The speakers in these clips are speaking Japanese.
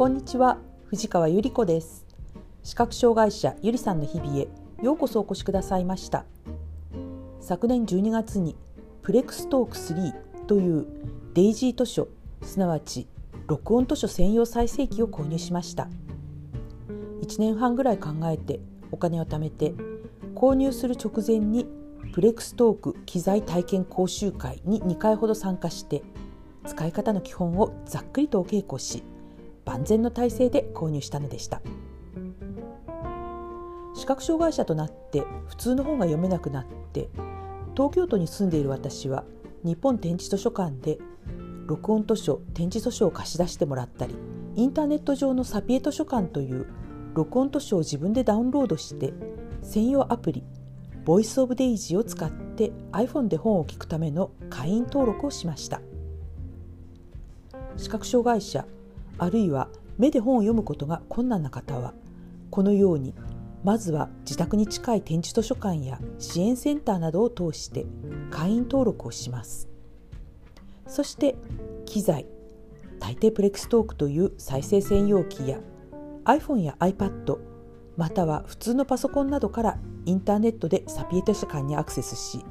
こんにちは藤川ゆり子です。視覚障害者ゆりさんの日々へようこそお越しくださいました。昨年12月にプレクストーク3というデイジー図書すなわち録音図書専用再生機を購入しました。1年半ぐらい考えてお金を貯めて購入する直前にプレクストーク機材体験講習会に2回ほど参加して使い方の基本をざっくりとお稽古し万全の体制で購入したのでした。視覚障害者となって普通の本が読めなくなって東京都に住んでいる私は日本展示図書館で録音図書展示図書を貸し出してもらったりインターネット上のサピエ図書館という録音図書を自分でダウンロードして専用アプリボイスオブデイジーを使って iPhone で本を聞くための会員登録をしました。視覚障害者あるいは目で本を読むことが困難な方はこのようにまずは自宅に近い展示図書館や支援センターなどを通して会員登録をします。そして機材大抵プレックストークという再生専用機や iPhone や iPad または普通のパソコンなどからインターネットでサピエ図書館にアクセスし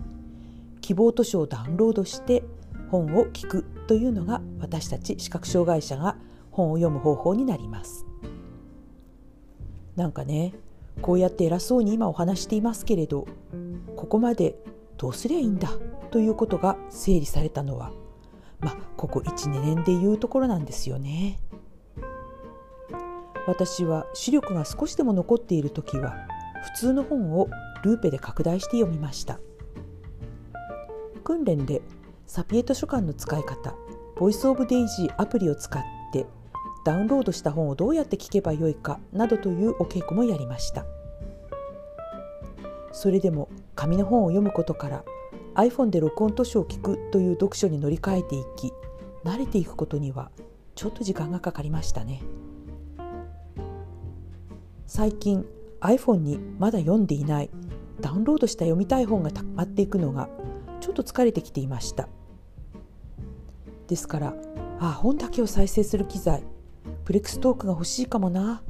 希望図書をダウンロードして本を聞くというのが私たち視覚障害者が本を読む方法になります。なんかねこうやって偉そうに今お話していますけれどここまでどうすりゃいいんだということが整理されたのはまあここ12年でいうところなんですよね。私は視力が少しでも残っている時は普通の本をルーペで拡大して読みました。訓練でサピエ図書館の使い方 Voice of Daisy アプリを使ってダウンロードした本をどうやって聞けばよいかなどというお稽古もやりました。それでも紙の本を読むことから iPhone で録音図書を聞くという読書に乗り換えていき慣れていくことにはちょっと時間がかかりましたね。最近 iPhone にまだ読んでいないダウンロードした読みたい本がたまっていくのがちょっと疲れてきていました。ですからあ本だけを再生する機材プレックストークが欲しいかもな。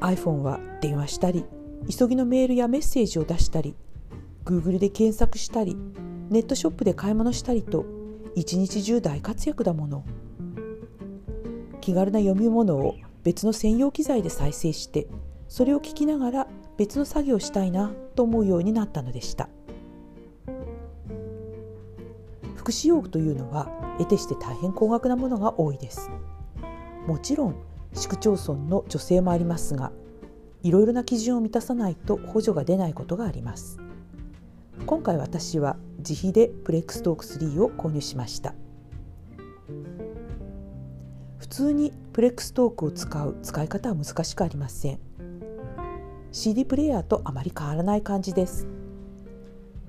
iPhone は電話したり急ぎのメールやメッセージを出したり Google で検索したりネットショップで買い物したりと一日中大活躍だもの。気軽な読み物を別の専用機材で再生してそれを聞きながら別の作業をしたいなと思うようになったのでした。福祉用具というのは得てして大変高額なものが多いです。もちろん市区町村の助成もありますがいろいろな基準を満たさないと補助が出ないことがあります。今回私は自費でプレックストーク3を購入しました。普通にプレックストークを使う使い方は難しくありません。CD プレイヤーとあまり変わらない感じです。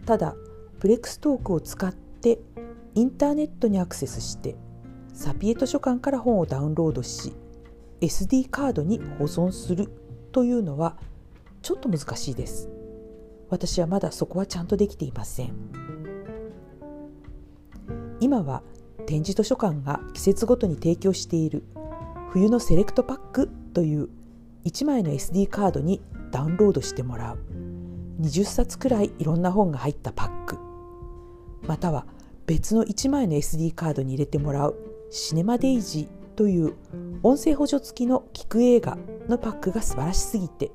ただプレックストークを使ってインターネットにアクセスしてサピエ図書館から本をダウンロードし SD カードに保存するというのはちょっと難しいです。私はまだそこはちゃんとできていません。今は点字図書館が季節ごとに提供している冬のセレクトパックという1枚の SD カードにダウンロードしてもらう。20冊くらいいろんな本が入ったパック。または別の1枚の SD カードに入れてもらう。シネマデイジーという音声補助付きの聞く映画のパックが素晴らしすぎて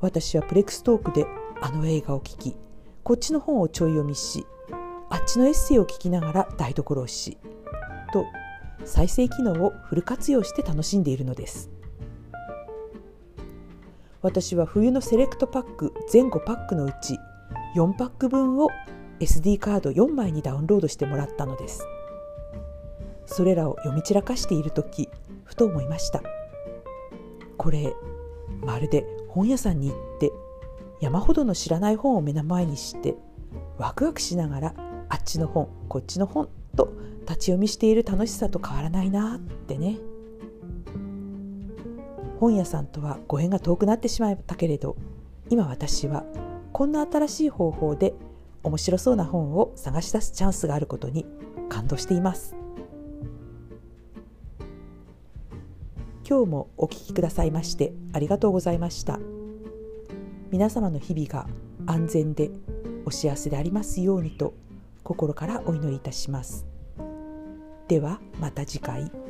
私は PLEXTALK であの映画を聞きこっちの本をちょい読みしあっちのエッセイを聞きながら台所をしと再生機能をフル活用して楽しんでいるのです。私は冬のセレクトパック全5パックのうち4パック分を SD カード4枚にダウンロードしてもらったのです。それらを読み散らかしている時ふと思いました。これまるで本屋さんに行って山ほどの知らない本を目の前にしてワクワクしながらあっちの本こっちの本と立ち読みしている楽しさと変わらないなってね。本屋さんとはご縁が遠くなってしまったけれど今私はこんな新しい方法で面白そうな本を探し出すチャンスがあることに感動しています。今日もお聴きくださいましてありがとうございました皆様の日々が安全でお幸せでありますようにと心からお祈りいたしますではまた次回。